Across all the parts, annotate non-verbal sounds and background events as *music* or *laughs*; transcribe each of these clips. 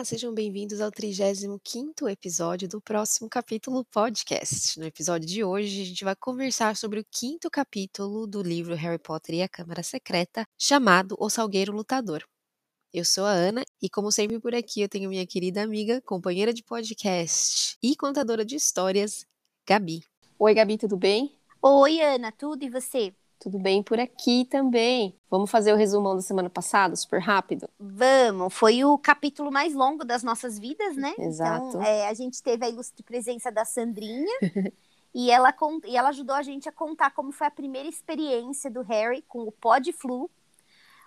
Olá, sejam bem-vindos ao 35º episódio do próximo capítulo podcast. No episódio de hoje, a gente vai conversar sobre o quinto capítulo do livro Harry Potter e a Câmara Secreta, chamado O Salgueiro Lutador. Eu sou a Ana e, como sempre por aqui, eu tenho minha querida amiga, companheira de podcast e contadora de histórias, Gabi. Oi, Gabi, tudo bem? Oi, Ana, tudo e você? Tudo bem por aqui também. Vamos fazer o resumão da semana passada, super rápido? Vamos, foi o capítulo mais longo das nossas vidas, né? Exato. Então, é, a gente teve a ilustre presença da Sandrinha *laughs* e, ela, e ela ajudou a gente a contar como foi a primeira experiência do Harry com o pó de flu,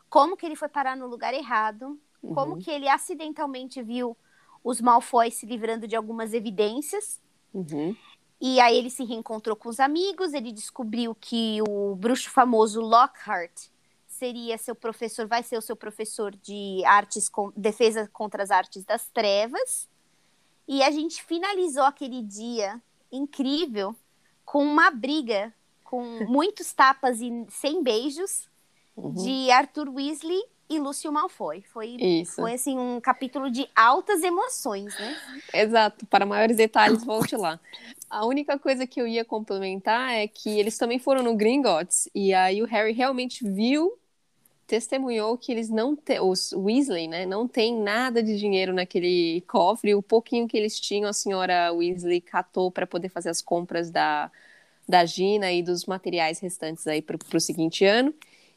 como que ele foi parar no lugar errado, uhum. como que ele acidentalmente viu os Malfoy se livrando de algumas evidências. Uhum. E aí ele se reencontrou com os amigos, ele descobriu que o bruxo famoso Lockhart seria seu professor, vai ser o seu professor de artes, com, defesa contra as artes das trevas. E a gente finalizou aquele dia incrível com uma briga com *laughs* muitos tapas e sem beijos uhum. de Arthur Weasley e Lúcio Malfoy. Foi, Isso. foi assim um capítulo de altas emoções, né? Exato. Para maiores detalhes, volte lá. A única coisa que eu ia complementar é que eles também foram no Gringotts e aí o Harry realmente viu, testemunhou que eles não têm, os Weasley, né, não tem nada de dinheiro naquele cofre. O pouquinho que eles tinham, a senhora Weasley catou para poder fazer as compras da da Gina e dos materiais restantes aí para o seguinte ano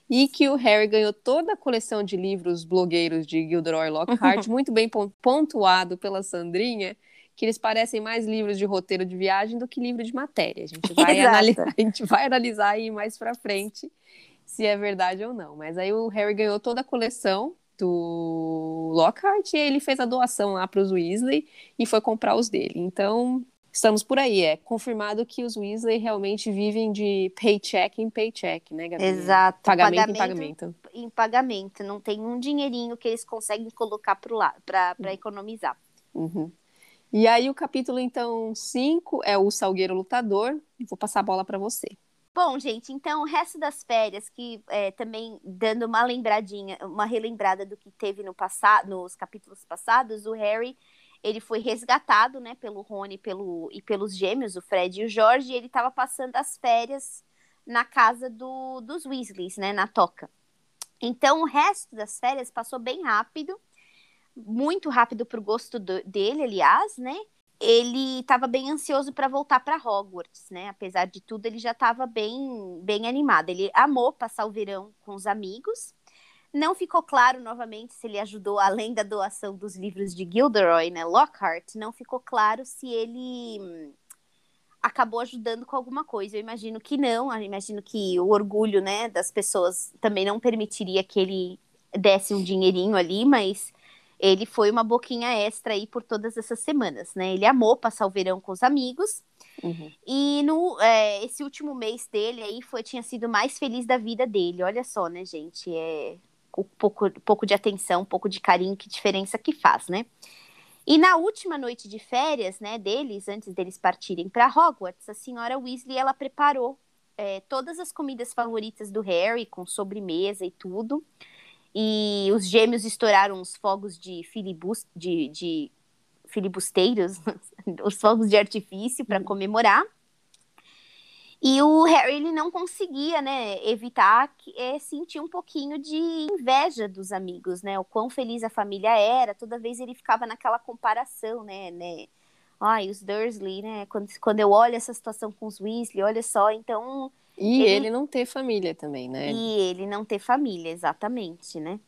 e que o Harry ganhou toda a coleção de livros blogueiros de Gilderoy Lockhart, muito bem pontuado pela Sandrinha, que eles parecem mais livros de roteiro de viagem do que livro de matéria. A gente vai, analisar, a gente vai analisar aí mais para frente se é verdade ou não. Mas aí o Harry ganhou toda a coleção do Lockhart e ele fez a doação lá para os Weasley e foi comprar os dele. Então, estamos por aí. É confirmado que os Weasley realmente vivem de paycheck em paycheck, né, Gabi? Exato. Pagamento, pagamento em pagamento. Em pagamento. Não tem um dinheirinho que eles conseguem colocar para uhum. economizar. Uhum. E aí, o capítulo, então, 5 é o Salgueiro Lutador. Vou passar a bola para você. Bom, gente, então o resto das férias, que é, também dando uma lembradinha, uma relembrada do que teve no passado, nos capítulos passados, o Harry ele foi resgatado, né, pelo Rony pelo, e pelos gêmeos, o Fred e o Jorge, e ele estava passando as férias na casa do, dos Weasleys, né, na toca. Então, o resto das férias passou bem rápido, muito rápido para o gosto do, dele, aliás, né? Ele estava bem ansioso para voltar para Hogwarts, né? Apesar de tudo, ele já estava bem, bem animado. Ele amou passar o verão com os amigos não ficou claro novamente se ele ajudou, além da doação dos livros de Gilderoy, né, Lockhart, não ficou claro se ele hum, acabou ajudando com alguma coisa. Eu imagino que não, eu imagino que o orgulho, né, das pessoas também não permitiria que ele desse um dinheirinho ali, mas ele foi uma boquinha extra aí por todas essas semanas, né? Ele amou passar o verão com os amigos. Uhum. E no é, esse último mês dele aí foi tinha sido mais feliz da vida dele. Olha só, né, gente? É um pouco, pouco de atenção, um pouco de carinho, que diferença que faz, né? E na última noite de férias, né, deles, antes deles partirem para Hogwarts, a senhora Weasley, ela preparou é, todas as comidas favoritas do Harry, com sobremesa e tudo. E os gêmeos estouraram os fogos de, filibus, de, de filibusteiros, *laughs* os fogos de artifício para uhum. comemorar. E o Harry ele não conseguia, né, evitar que, é, sentir um pouquinho de inveja dos amigos, né? O quão feliz a família era. Toda vez ele ficava naquela comparação, né, né? Ai, os Dursley, né? Quando, quando eu olho essa situação com os Weasley, olha só, então. E ele, ele não ter família também, né? E ele não ter família, exatamente, né?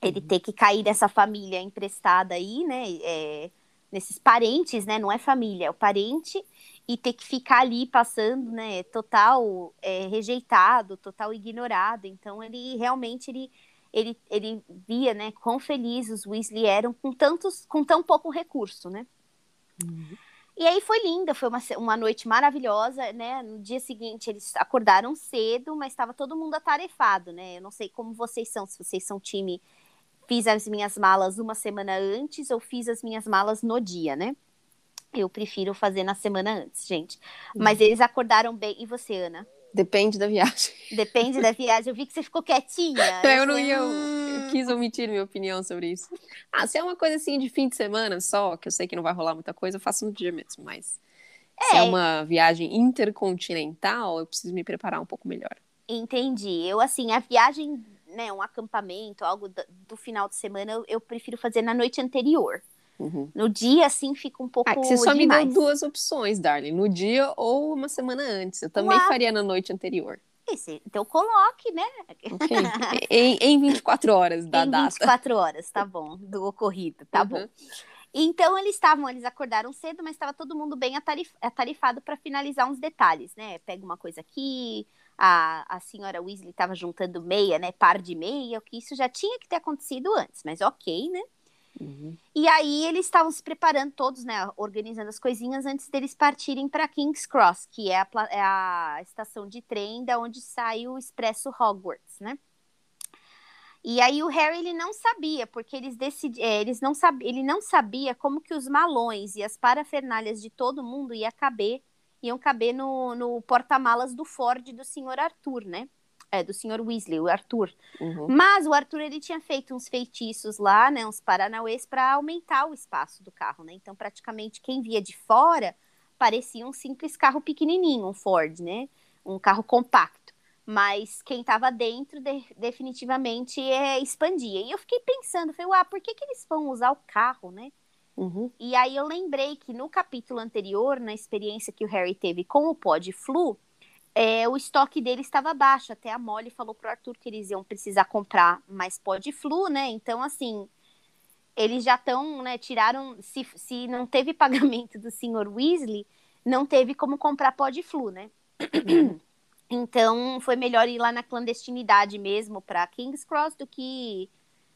Ele uhum. ter que cair dessa família emprestada aí, né? É, nesses parentes, né? Não é família, é o parente e ter que ficar ali passando, né, total é, rejeitado, total ignorado. Então ele realmente ele, ele, ele via, né, quão felizes os Weasley eram com tantos, com tão pouco recurso, né? Uhum. E aí foi linda, foi uma, uma noite maravilhosa, né? No dia seguinte eles acordaram cedo, mas estava todo mundo atarefado, né? Eu não sei como vocês são, se vocês são time fiz as minhas malas uma semana antes ou fiz as minhas malas no dia, né? Eu prefiro fazer na semana antes, gente. Uhum. Mas eles acordaram bem. E você, Ana? Depende da viagem. Depende da viagem. Eu vi que você ficou quietinha. *laughs* eu, eu não ia. Hum... quis omitir minha opinião sobre isso. Ah, se é uma coisa assim de fim de semana só, que eu sei que não vai rolar muita coisa, eu faço no dia mesmo, mas é. se é uma viagem intercontinental, eu preciso me preparar um pouco melhor. Entendi. Eu, assim, a viagem, né, um acampamento, algo do, do final de semana, eu, eu, prefiro fazer na noite anterior. Uhum. No dia, assim, fica um pouco. Ah, você só demais. me deu duas opções, Darling. No dia ou uma semana antes. Eu também Uau. faria na noite anterior. Esse, então coloque, né? Okay. *laughs* em, em 24 horas da em data. 24 horas, tá bom, do ocorrido, tá uhum. bom. Então eles estavam, eles acordaram cedo, mas estava todo mundo bem atarif, atarifado para finalizar uns detalhes, né? Pega uma coisa aqui, a, a senhora Weasley estava juntando meia, né? Par de meia, o que isso já tinha que ter acontecido antes, mas ok, né? Uhum. E aí eles estavam se preparando todos, né, organizando as coisinhas antes deles partirem para King's Cross, que é a, é a, estação de trem da onde sai o Expresso Hogwarts, né? E aí o Harry ele não sabia, porque eles decidi, é, eles não sab, ele não sabia como que os malões e as parafernálias de todo mundo ia caber, iam caber no, no porta-malas do Ford do senhor Arthur, né? É, do senhor Weasley, o Arthur. Uhum. Mas o Arthur, ele tinha feito uns feitiços lá, né, uns paranauês, para aumentar o espaço do carro, né? Então, praticamente, quem via de fora parecia um simples carro pequenininho, um Ford, né? Um carro compacto. Mas quem estava dentro, de, definitivamente, é, expandia. E eu fiquei pensando, falei, uau, por que, que eles vão usar o carro, né? Uhum. E aí eu lembrei que no capítulo anterior, na experiência que o Harry teve com o Pod Flu, é, o estoque dele estava baixo. Até a Molly falou pro Arthur que eles iam precisar comprar mais pó de flu, né? Então, assim, eles já estão, né? Tiraram. Se, se não teve *laughs* pagamento do senhor Weasley, não teve como comprar pó de flu, né? *clears throat* Então, foi melhor ir lá na clandestinidade mesmo para King's Cross do que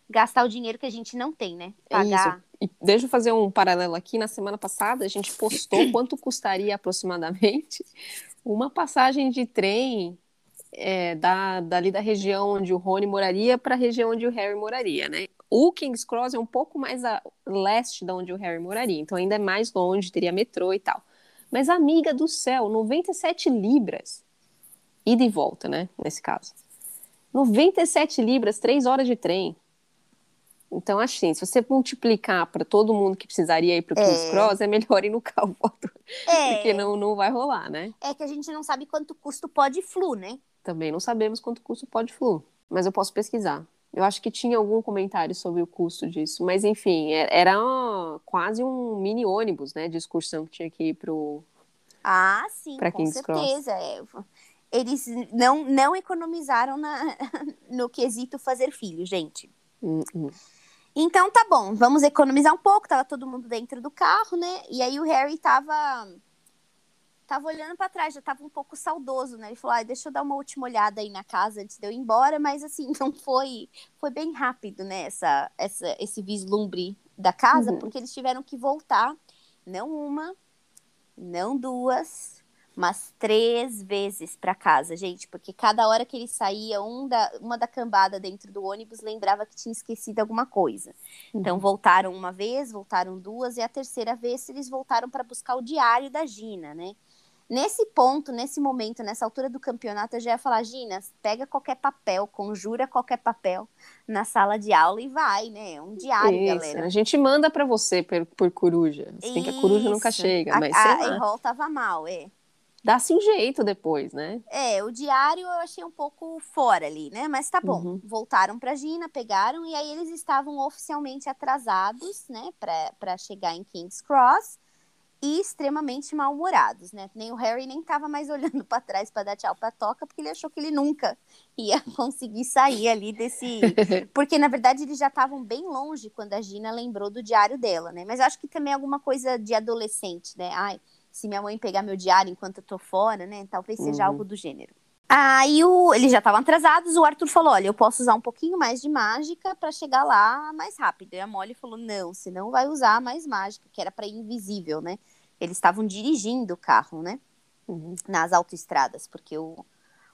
gastar o dinheiro que a gente não tem, né? Pagar. Isso. E deixa eu fazer um paralelo aqui. Na semana passada, a gente postou *clears throat* quanto custaria aproximadamente uma passagem de trem é, da, dali da região onde o Rony moraria para a região onde o Harry moraria, né? O King's Cross é um pouco mais a leste de onde o Harry moraria, então ainda é mais longe, teria metrô e tal. Mas, amiga do céu, 97 libras. Ida e volta, né? Nesse caso. 97 libras, 3 horas de trem. Então, assim, se você multiplicar para todo mundo que precisaria ir para o King's é. Cross, é melhor ir no *laughs* carro é. porque não, não vai rolar, né? É que a gente não sabe quanto custa o pó de flu, né? Também não sabemos quanto custa o pó de flu, mas eu posso pesquisar. Eu acho que tinha algum comentário sobre o custo disso, mas enfim, é, era quase um mini ônibus, né, de excursão que tinha que ir pro Ah, sim, pra com King's certeza. É. Eles não, não economizaram na, *laughs* no quesito fazer filho, gente. Uh -uh. Então tá bom, vamos economizar um pouco, tava todo mundo dentro do carro, né? E aí o Harry tava tava olhando para trás, já tava um pouco saudoso, né? Ele falou: ah, deixa eu dar uma última olhada aí na casa antes de eu ir embora", mas assim, *laughs* não foi, foi bem rápido, né, essa, essa esse vislumbre da casa, uhum. porque eles tiveram que voltar, não uma, não duas, umas três vezes para casa, gente, porque cada hora que ele saía, um da, uma da cambada dentro do ônibus lembrava que tinha esquecido alguma coisa. Uhum. Então voltaram uma vez, voltaram duas, e a terceira vez eles voltaram para buscar o diário da Gina, né? Nesse ponto, nesse momento, nessa altura do campeonato, eu já ia falar, Gina, pega qualquer papel, conjura qualquer papel na sala de aula e vai, né? Um diário, Isso, galera. A gente manda para você por, por coruja. Você tem que a coruja nunca chega, mas a, a Errol tava mal, é dá-se um jeito depois, né? É, o diário eu achei um pouco fora ali, né? Mas tá bom. Uhum. Voltaram pra Gina, pegaram, e aí eles estavam oficialmente atrasados, né, pra, pra chegar em King's Cross e extremamente mal-humorados, né? Nem o Harry nem tava mais *laughs* olhando para trás para dar tchau pra Toca, porque ele achou que ele nunca ia *laughs* conseguir sair ali desse. *laughs* Porque, na verdade, eles já estavam bem longe quando a Gina lembrou do diário dela, né? Mas acho que também é alguma coisa de adolescente, né? Ai, se minha mãe pegar meu diário enquanto eu tô fora, né? Talvez seja uhum. algo do gênero. Aí o, eles já estavam atrasados, o Arthur falou: olha, eu posso usar um pouquinho mais de mágica para chegar lá mais rápido. E a Molly falou: não, você não vai usar mais mágica, que era para invisível, né? Eles estavam dirigindo o carro, né? Uhum. Nas autoestradas, porque o,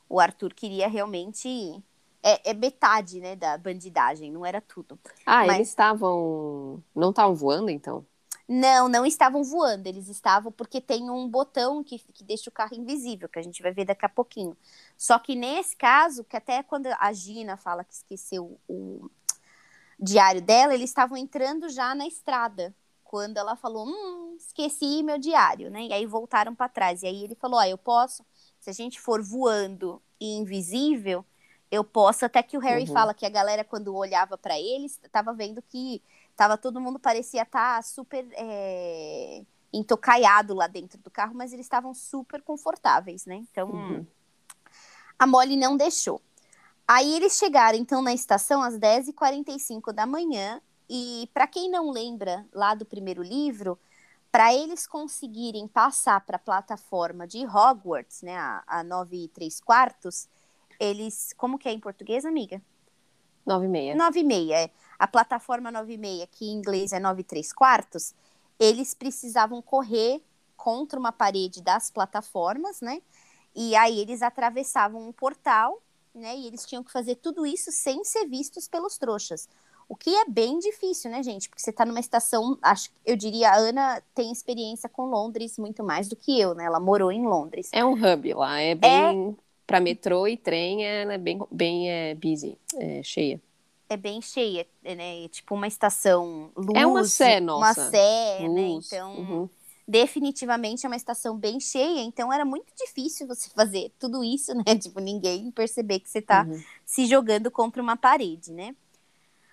o Arthur queria realmente. É, é, metade, né, da bandidagem, não era tudo. Ah, Mas... eles estavam. Não estavam voando, então? Não, não estavam voando, eles estavam porque tem um botão que, que deixa o carro invisível, que a gente vai ver daqui a pouquinho. Só que nesse caso, que até quando a Gina fala que esqueceu o, diário dela, eles estavam entrando já na estrada. Quando ela falou, hum, esqueci meu diário, né? E aí voltaram para trás. E aí ele falou, ah, eu posso, se a gente for voando e invisível, eu posso. Até que o Harry uhum. fala que a galera, quando olhava para eles, estava vendo que tava todo mundo parecia estar tá super é, entocaiado lá dentro do carro, mas eles estavam super confortáveis, né? Então, uhum. a Molly não deixou. Aí eles chegaram, então, na estação às 10h45 da manhã. E para quem não lembra lá do primeiro livro, para eles conseguirem passar para a plataforma de Hogwarts, né, a, a 9 e 3 quartos, eles. Como que é em português, amiga? 9 e meia. 9 e meia, é. A plataforma 9 e meia, que em inglês é 9 e 3 quartos, eles precisavam correr contra uma parede das plataformas, né? E aí eles atravessavam um portal né? E eles tinham que fazer tudo isso sem ser vistos pelos trouxas. O que é bem difícil, né, gente? Porque você está numa estação, acho eu diria, a Ana tem experiência com Londres muito mais do que eu, né? Ela morou em Londres. É um hub lá, é bem. É... Para metrô e trem, ela é bem, bem é, busy, é, cheia. É bem cheia, né? É tipo uma estação luz. É uma sé, nossa. Uma sé, né? luz. né? Então. Uhum definitivamente é uma estação bem cheia, então era muito difícil você fazer tudo isso, *laughs* né? Tipo, ninguém perceber que você tá uhum. se jogando contra uma parede, né?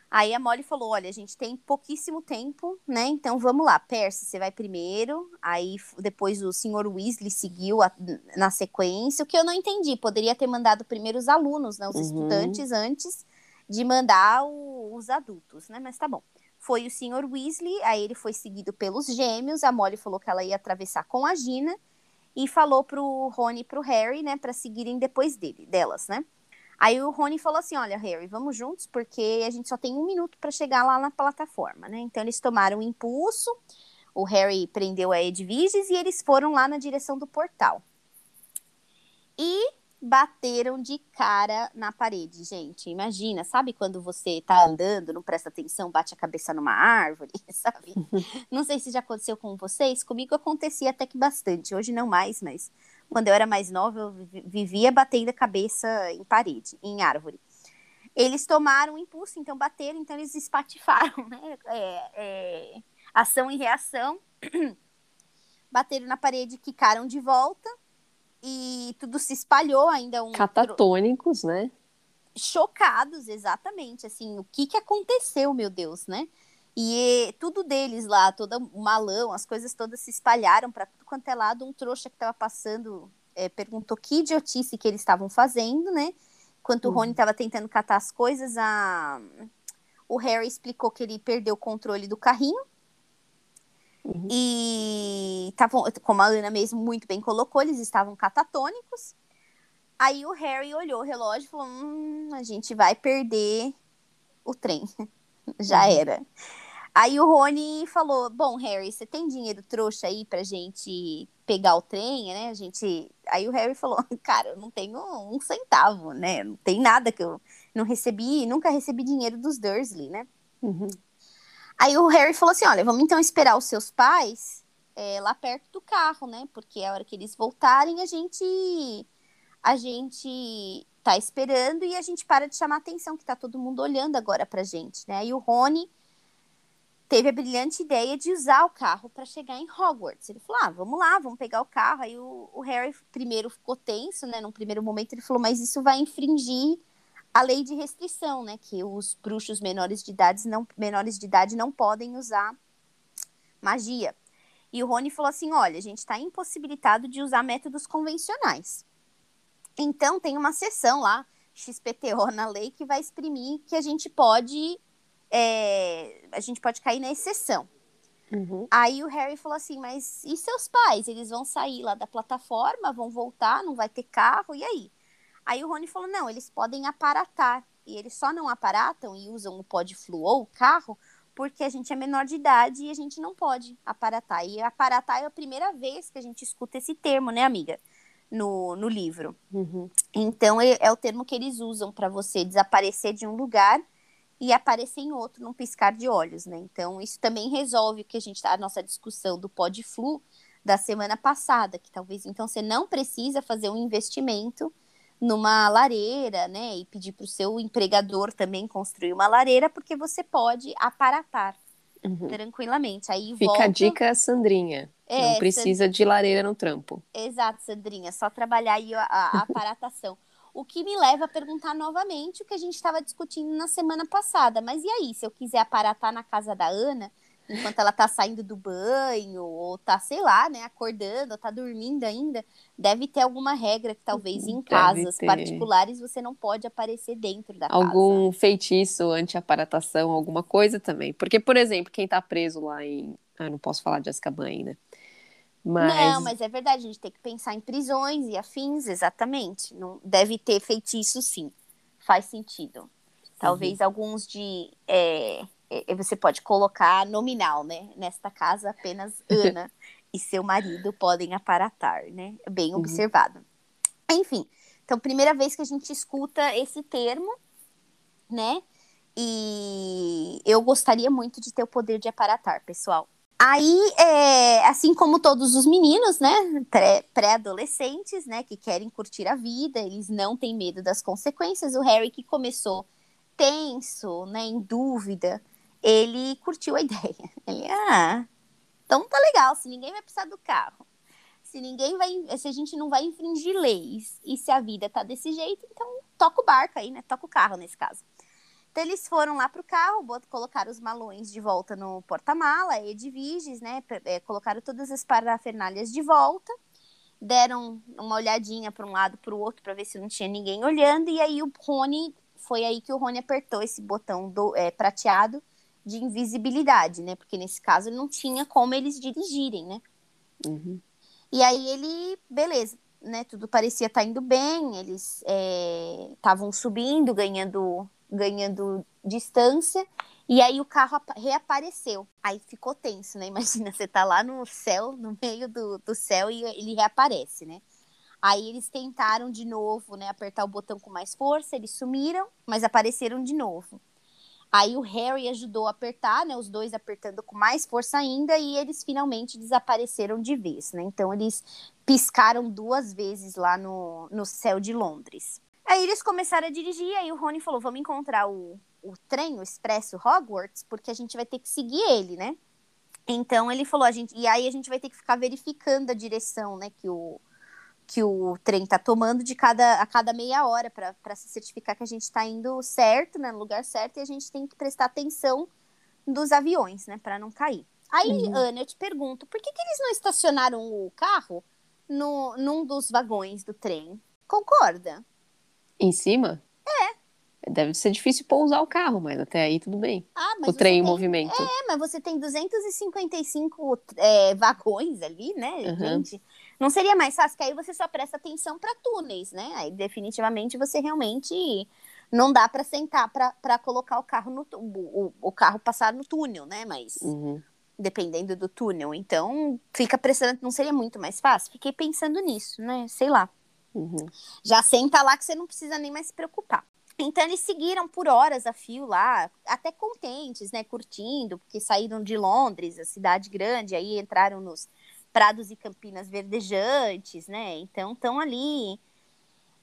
Aí a Molly falou: olha, a gente tem pouquíssimo tempo, né? Então vamos lá, Percy, você vai primeiro. Aí depois o senhor Weasley seguiu a, na sequência. O que eu não entendi, poderia ter mandado primeiro os alunos, né? Os uhum. estudantes antes de mandar o, os adultos, né? Mas tá bom foi o Sr. Weasley, aí ele foi seguido pelos gêmeos, a Molly falou que ela ia atravessar com a Gina, e falou pro Rony e pro Harry, né, para seguirem depois dele, delas, né? Aí o Rony falou assim: Olha, Harry, vamos juntos, porque a gente só tem um minuto para chegar lá na plataforma, né? Então eles tomaram um impulso, o Harry prendeu a Edviges e eles foram lá na direção do portal. E bateram de cara na parede, gente. Imagina, sabe quando você tá andando, não presta atenção, bate a cabeça numa árvore, *laughs* sabe? *laughs* não sei se já aconteceu com vocês, comigo acontecia até que bastante. Hoje não mais, mas quando eu era mais nova, eu vivia batendo a cabeça em parede, em árvore. Eles tomaram um impulso, então bateram, então eles espatifaram, *laughs* né? É, é, ação e reação. *clears throat* bateram na parede, quicaram de volta e tudo se espalhou ainda um catatônicos, né? Chocados, exatamente, assim, o que que aconteceu, meu Deus, né? E tudo deles lá, todo o malão, as coisas todas se espalharam para tudo quanto é lado. Um trouxa que estava passando é, perguntou que idiotice que eles estavam fazendo, né? Enquanto uhum. o Rony estava tentando catar as coisas, a... o Harry explicou que ele perdeu o controle do carrinho Uhum. E tavam, como a Ana mesmo muito bem colocou, eles estavam catatônicos. Aí o Harry olhou o relógio e falou: hum, a gente vai perder o trem. *laughs* Já uhum. era. Aí o Rony falou: Bom, Harry, você tem dinheiro trouxa aí pra gente pegar o trem, né? A gente. Aí o Harry falou: *laughs* Cara, eu não tenho um centavo, né? Não tem nada que eu não recebi, nunca recebi dinheiro dos Dursley, né? Uhum. Aí o Harry falou assim: olha, vamos então esperar os seus pais é, lá perto do carro, né? Porque a hora que eles voltarem, a gente. A gente tá esperando e a gente para de chamar atenção, que tá todo mundo olhando agora pra gente, né? E o Rony teve a brilhante ideia de usar o carro para chegar em Hogwarts. Ele falou: ah, vamos lá, vamos pegar o carro. Aí o, o Harry primeiro ficou tenso, né? Num primeiro momento ele falou: mas isso vai infringir a lei de restrição, né, que os bruxos menores de idade não, menores de idade não podem usar magia. E o Rony falou assim: olha, a gente está impossibilitado de usar métodos convencionais. Então tem uma seção lá, XPTO na lei, que vai exprimir que a gente pode. É, a gente pode cair na exceção. Uhum. Aí o Harry falou assim: mas e seus pais? Eles vão sair lá da plataforma, vão voltar, não vai ter carro, e aí? Aí o Rony falou: não, eles podem aparatar. E eles só não aparatam e usam o pod fluor, o carro, porque a gente é menor de idade e a gente não pode aparatar. E aparatar é a primeira vez que a gente escuta esse termo, né, amiga? No, no livro. Uhum. Então, é, é, o termo que eles usam para você desaparecer de um lugar e aparecer em outro num piscar de olhos, né? Então, isso também resolve o que a gente tá, a nossa discussão do pod flu da semana passada, que talvez então você não precisa fazer um investimento numa lareira, né? E pedir para o seu empregador também construir uma lareira, porque você pode aparatar uhum. tranquilamente. Aí Fica volta... a dica, Sandrinha. É, Não precisa Sand... de lareira no trampo. Exato, Sandrinha. Só trabalhar aí a, a *laughs* aparatação. o que me leva a perguntar novamente o que a gente estava discutindo na semana passada. Mas e aí, se eu quiser aparatar na casa da Ana, enquanto ela tá saindo do banho, ou tá, sei lá, né, acordando, ou tá dormindo ainda, deve ter alguma regra que talvez em deve casas ter. particulares você não pode aparecer dentro da Algum casa. Algum feitiço anti-aparatação, alguma coisa também. Porque, por exemplo, quem tá preso lá em. Ah, não posso falar de Azkaban ainda. Mas... Não, mas é verdade, a gente tem que pensar em prisões e afins, exatamente. Não deve ter feitiço, sim. Faz sentido. Talvez uhum. alguns de. É você pode colocar nominal, né? Nesta casa, apenas *laughs* Ana e seu marido podem aparatar, né? Bem uhum. observado. Enfim, então, primeira vez que a gente escuta esse termo, né? E eu gostaria muito de ter o poder de aparatar, pessoal. Aí, é, assim como todos os meninos, né, pré-adolescentes, né, que querem curtir a vida, eles não têm medo das consequências. O Harry que começou tenso, né, em dúvida, ele curtiu a *laughs* ideia. Ele, ah, então tá legal, se ninguém vai precisar do carro, se ninguém vai, se a gente não vai infringir leis, e se a vida tá desse jeito, então toca o barco aí, né? Toca o carro nesse caso. Então eles foram lá pro carro, colocaram os malões de volta no porta-mala, Edviges, né? É, colocaram todas as parafernalhas de volta, deram uma olhadinha para um lado para o outro para ver se não tinha ninguém olhando, e aí o Rony, foi aí que o Rony apertou esse botão do, é, prateado de invisibilidade, né? Porque nesse caso não tinha como eles dirigirem, né? Uhum. E aí ele, beleza, né? Tudo parecia estar tá indo bem, eles estavam é, subindo, ganhando, ganhando distância, e aí o carro reapareceu. Aí ficou tenso, né? *laughs* Imagina, você tá lá no céu, no meio do, do céu, e ele reaparece, né? Aí eles tentaram de novo, né, apertar o botão com mais força, eles sumiram, mas apareceram de novo. Aí o Harry ajudou a apertar, né? Os dois apertando com mais força ainda, e eles finalmente desapareceram de vez, né? Então eles piscaram duas vezes lá no, no céu de Londres. Aí eles começaram a dirigir, aí o Rony falou: vamos encontrar o, o trem, o expresso Hogwarts, porque a gente vai ter que seguir ele, né? Então ele falou, a gente, e aí a gente vai ter que ficar verificando a direção, né, que o, que o trem está tomando de cada, a cada meia hora para se certificar que a gente está indo certo, né, no lugar certo, e a gente tem que prestar atenção dos aviões, né, para não cair. Aí, uhum. Ana, eu te pergunto, por que, que eles não estacionaram o carro no, num dos vagões do trem? Concorda? Em cima? É. Deve ser difícil pousar o carro, mas até aí tudo bem. Ah, o trem em movimento. É, mas você tem 255 é, vagões ali, né, uhum. gente? Não seria mais fácil que aí você só presta atenção para túneis, né? Aí definitivamente você realmente não dá para sentar para colocar o carro no o, o carro passar no túnel, né? Mas uhum. dependendo do túnel, então fica prestando, não seria muito mais fácil? Fiquei pensando nisso, né? Sei lá. Uhum. Já senta lá que você não precisa nem mais se preocupar. Então eles seguiram por horas a fio lá, até contentes, né, curtindo, porque saíram de Londres, a cidade grande, aí entraram nos prados e campinas verdejantes, né? Então estão ali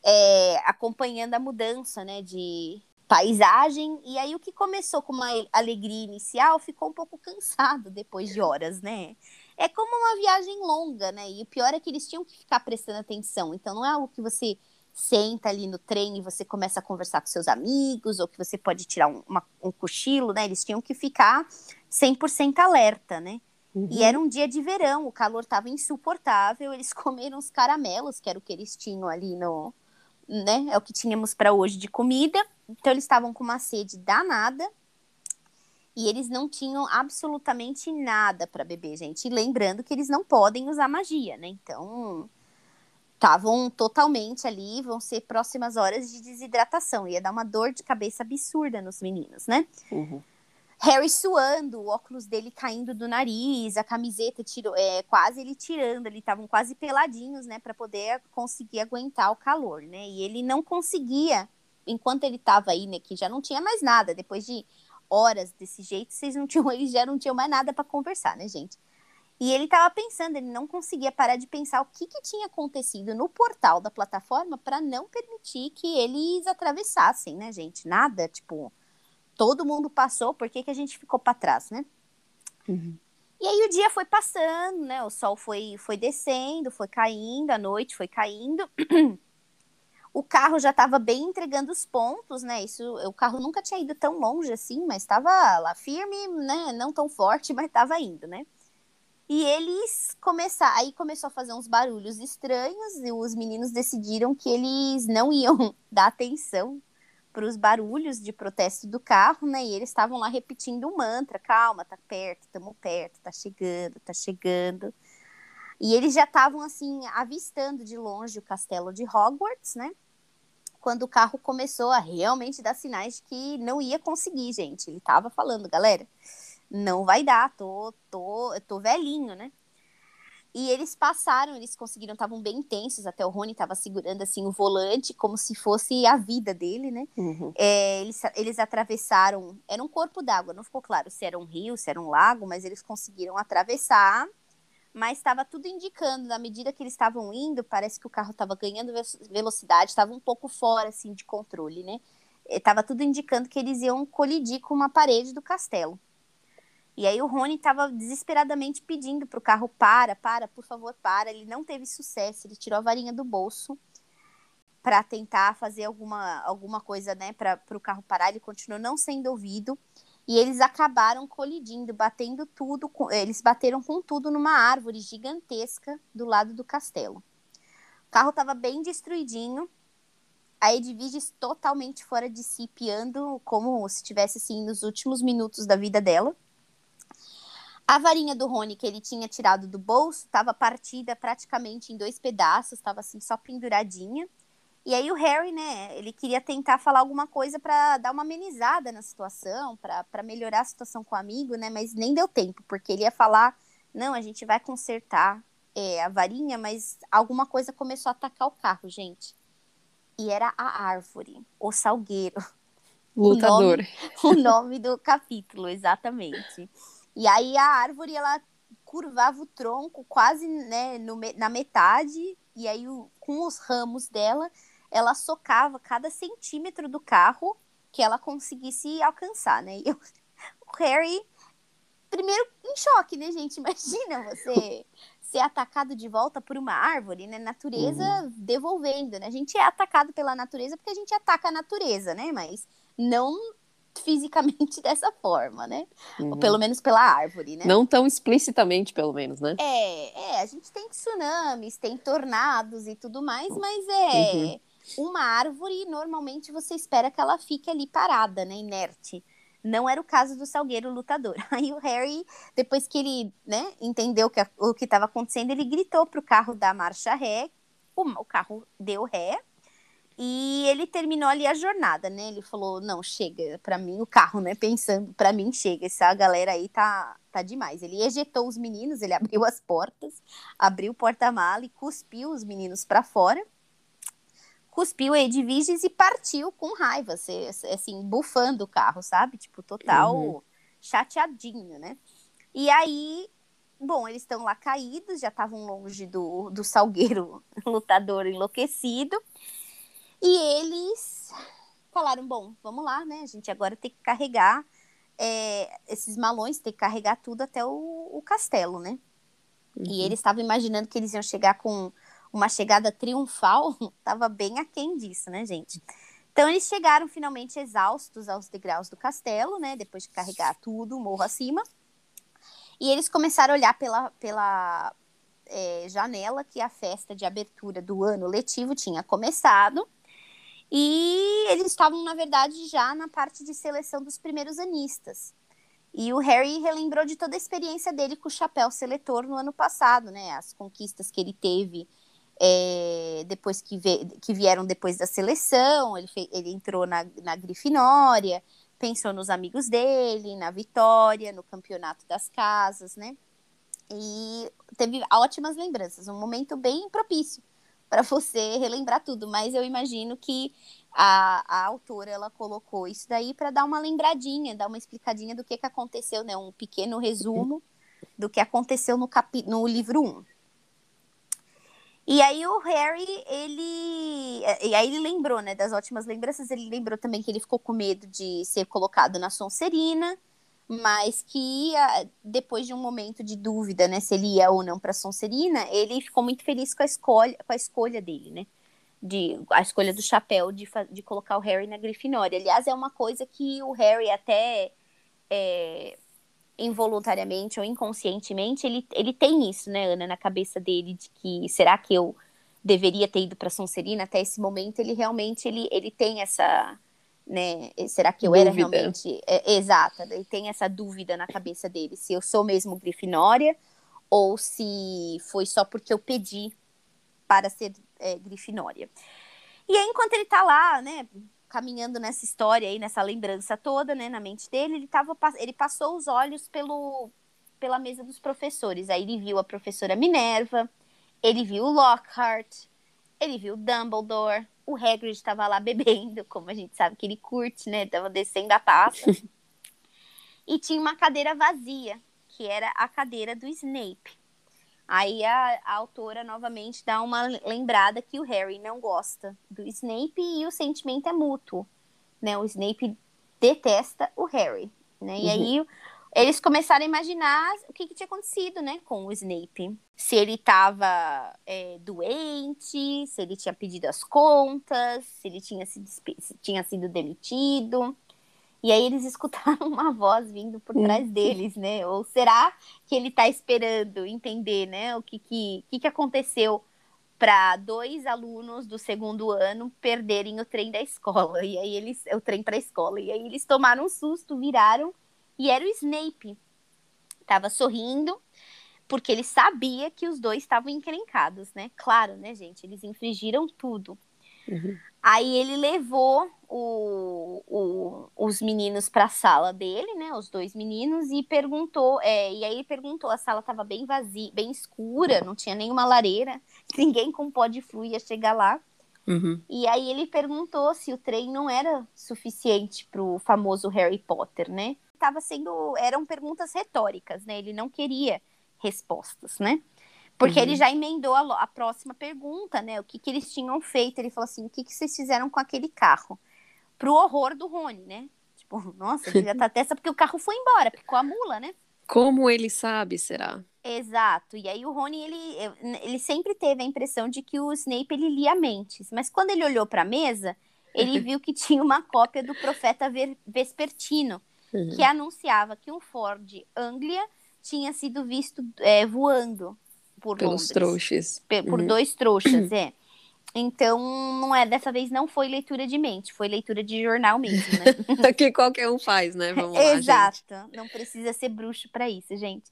é, acompanhando a mudança, né, de paisagem. E aí o que começou com uma alegria inicial ficou um pouco cansado depois de horas, né? É como uma viagem longa, né? E o pior é que eles tinham que ficar prestando atenção. Então não é algo que você senta ali no trem e você começa a conversar com seus amigos, ou que você pode tirar um, uma, um cochilo, né? Eles tinham que ficar 100% alerta, né? Uhum. E era um dia de verão, o calor estava insuportável, *laughs* eles comeram os caramelos, que era o que eles tinham ali no, né? É o que tínhamos para hoje de comida. Então eles estavam com uma sede danada. E eles não tinham absolutamente nada para beber, gente. E lembrando que eles não podem usar magia, né? Então, estavam totalmente ali, vão ser próximas horas de desidratação. Ia dar uma dor de cabeça absurda nos meninos, né? Uhum. Harry suando, o óculos dele caindo do nariz, a camiseta tirou, é, quase ele tirando, eles estavam quase peladinhos, né, para poder conseguir aguentar o calor, né? E ele não conseguia, enquanto ele estava aí, né, que já não tinha mais nada, depois de horas desse jeito, vocês não tinham, eles já não tinham mais nada para conversar, né, gente? E ele estava pensando, ele não conseguia parar de pensar o que, que tinha acontecido no portal da plataforma para não permitir que eles atravessassem, né, gente? Nada, tipo, todo mundo passou, por que, que a gente ficou para trás, né? Uhum. E aí o dia foi passando, né? O sol foi, foi descendo, foi caindo, a noite foi caindo. *clears throat* O carro já estava bem entregando os pontos, né? Isso, o carro nunca tinha ido tão longe assim, mas estava lá firme, né? Não tão forte, mas estava indo, né? E eles começaram, aí começou a fazer uns barulhos estranhos e os meninos decidiram que eles não iam *laughs* dar atenção para os barulhos de protesto do carro, né? E eles estavam lá repetindo um mantra: calma, tá perto, estamos perto, tá chegando, tá chegando. E eles já estavam assim avistando de longe o castelo de Hogwarts, né? Quando o carro começou a realmente dar sinais de que não ia conseguir, gente. Ele estava falando, galera, não vai dar, tô, tô, tô velhinho, né? E eles passaram, eles conseguiram, estavam bem tensos, até o Rony estava segurando assim o volante, como se fosse a vida dele, né? Uhum. É, eles, eles atravessaram, era um corpo d'água, não ficou claro se era um rio, se era um lago, mas eles conseguiram atravessar, mas estava tudo indicando, na medida que eles estavam indo, parece que o carro estava ganhando velocidade, estava um pouco fora assim de controle, né? Estava tudo indicando que eles iam colidir com uma parede do castelo. E aí o Rony estava desesperadamente pedindo para o carro para, para, por favor, para. Ele não teve sucesso, ele tirou a varinha do bolso para tentar fazer alguma, alguma coisa, né, para o carro parar. Ele continuou não sendo ouvido e eles acabaram colidindo, batendo tudo, com, eles bateram com tudo numa árvore gigantesca do lado do castelo. O carro estava bem destruidinho. A Edviges totalmente fora de si, piando como se estivesse assim nos últimos minutos da vida dela. A varinha do Rony que ele tinha tirado do bolso estava partida praticamente em dois pedaços, estava assim só penduradinha. E aí o Harry, né, ele queria tentar falar alguma coisa para dar uma amenizada na situação, para melhorar a situação com o amigo, né, mas nem deu tempo, porque ele ia falar, não, a gente vai consertar é, a varinha, mas alguma coisa começou a atacar o carro, gente. E era a árvore, o salgueiro. Lutador. O nome, o nome do capítulo, exatamente. E aí a árvore, ela curvava o tronco quase né, no, na metade, e aí o, com os ramos dela, ela socava cada centímetro do carro que ela conseguisse alcançar, né? E eu, *laughs* o Harry, primeiro em choque, né, gente? *laughs* Imagina você ser atacado de volta por uma árvore, né? Natureza uhum. devolvendo, né? A gente é atacado pela natureza porque a gente ataca a natureza, né? Mas não *laughs* fisicamente dessa forma, né? Uhum. Ou pelo menos pela árvore, né? Não tão explicitamente, pelo menos, né? É, é, a gente tem tsunamis, tem tornados e tudo mais, mas é uhum. uma árvore, normalmente você espera que ela fique ali parada, né, inerte. Não era o caso do Salgueiro lutador. *laughs* Aí o Harry, depois que ele, né, entendeu que, o que estava acontecendo, ele gritou pro carro dar marcha ré. O, o carro deu ré, e ele terminou ali a jornada, né? Ele falou: "Não, chega, para mim o carro, né, pensando, para mim chega, essa galera aí tá tá demais". Ele ejetou os meninos, ele *laughs* abriu as portas, abriu o porta-mala e cuspiu os meninos para fora. Cuspiu Edviges e partiu com raiva, assim, bufando o carro, sabe? Tipo, total uhum. chateadinho, né? E aí, bom, eles estão lá caídos, já estavam longe do, do salgueiro *laughs* lutador enlouquecido. E eles falaram: bom, vamos lá, né? A gente agora tem que carregar é, esses malões, tem que carregar tudo até o, o castelo, né? Uhum. E eles estavam imaginando que eles iam chegar com uma chegada triunfal, *laughs* tava bem aquém disso, né, gente? Então eles chegaram finalmente exaustos aos degraus do castelo, né? Depois de carregar tudo, morro acima. E eles começaram a olhar pela, pela é, janela que a festa de abertura do ano letivo tinha começado. E eles estavam, na verdade, já na parte de seleção dos primeiros anistas. E o Harry relembrou de toda a experiência dele com o chapéu seletor no ano passado, né? As conquistas que ele teve é, depois que, que, vieram depois da seleção. Ele, ele entrou na, na Grifinória, pensou nos amigos dele, na vitória, no campeonato das casas, né? E teve ótimas lembranças, um momento bem propício para você relembrar tudo, mas eu imagino que a, a autora ela colocou isso daí para dar uma lembradinha, dar uma explicadinha do que, que aconteceu, né? Um pequeno resumo do que aconteceu no, capi no livro 1. E aí o Harry, ele. E aí ele lembrou, né, das ótimas lembranças, ele lembrou também que ele ficou com medo de ser colocado na Sonserina, mas que depois de um momento de dúvida, né, se ele ia ou não para Sonserina, ele ficou muito feliz com a escolha, com a escolha dele, né? De, a escolha do chapéu de, de colocar o Harry na Grifinória. Aliás, é uma coisa que o Harry até é, involuntariamente ou inconscientemente, ele, ele tem isso, né, Ana, na cabeça dele, de que será que eu deveria ter ido para Sonserina até esse momento, ele realmente ele, ele tem essa, né, será que eu dúvida. era realmente, é, exata, ele tem essa dúvida na cabeça dele, se eu sou mesmo Grifinória ou se foi só porque eu pedi para ser é, Grifinória. E aí, enquanto ele tá lá, né, caminhando nessa história aí, nessa lembrança toda, né, na mente dele, ele, tava, ele passou os olhos pelo, pela mesa dos professores. Aí ele viu a professora Minerva, ele viu o Lockhart, ele viu o Dumbledore, o Hagrid estava lá *laughs* bebendo, como a gente sabe que ele curte, né, estava descendo a taça. *laughs* e tinha uma cadeira vazia, que era a cadeira do Snape. Aí a, a, autora novamente dá uma lembrada que o Harry não gosta do Snape e o sentimento é mútuo, né? O Snape detesta o Harry, né? Uhum. E aí eles começaram a imaginar o que, que, tinha acontecido, né, com o Snape. Se ele estava é, doente, se ele tinha pedido as contas, se ele tinha sido, se tinha sido demitido. E aí eles *laughs* escutaram uma voz vindo por trás deles, né? Ou será que ele está esperando entender, né? O que, que, que, que aconteceu para dois alunos do segundo ano perderem o trem da escola. E aí eles. O trem para a escola. E aí eles tomaram um susto, viraram, e era o Snape. Tava sorrindo, porque ele sabia que os dois estavam encrencados, né? Claro, né, gente? Eles infringiram tudo. Uhum. Aí ele levou o, o, os meninos para a sala dele, né? Os dois meninos, e perguntou. É, e aí ele perguntou: a sala estava bem vazia, bem escura, não tinha nenhuma lareira, *laughs* ninguém com pó de flu ia chegar lá. Uhum. E aí ele perguntou se o trem não era suficiente para o famoso Harry Potter, né? Tava sendo, eram perguntas retóricas, né? Ele não queria respostas, né? Porque uhum. ele já emendou a, a, próxima pergunta, né? O que, que eles tinham feito. Ele falou assim: o que, que vocês fizeram com aquele carro? Pro horror do Rony, né? Tipo, *laughs* nossa, ele já tá *laughs* testa porque o carro foi embora, picou a mula, né? Como ele sabe, será? Exato. E aí o Rony, ele, ele sempre teve a impressão de que o Snape, ele lia mentes. Mas quando ele olhou para a mesa, ele *laughs* viu que tinha uma cópia do Profeta Vespertino, uhum. que anunciava que um Ford Anglia tinha sido visto é, voando por Pelos Londres. trouxas. Por uhum. dois trouxas, *clears throat* é. Então, não é dessa vez não foi leitura de mente, foi leitura de jornal mesmo, né? *laughs* que qualquer um faz, né? Vamos lá, Exato. Gente. Não precisa ser bruxo para isso, gente.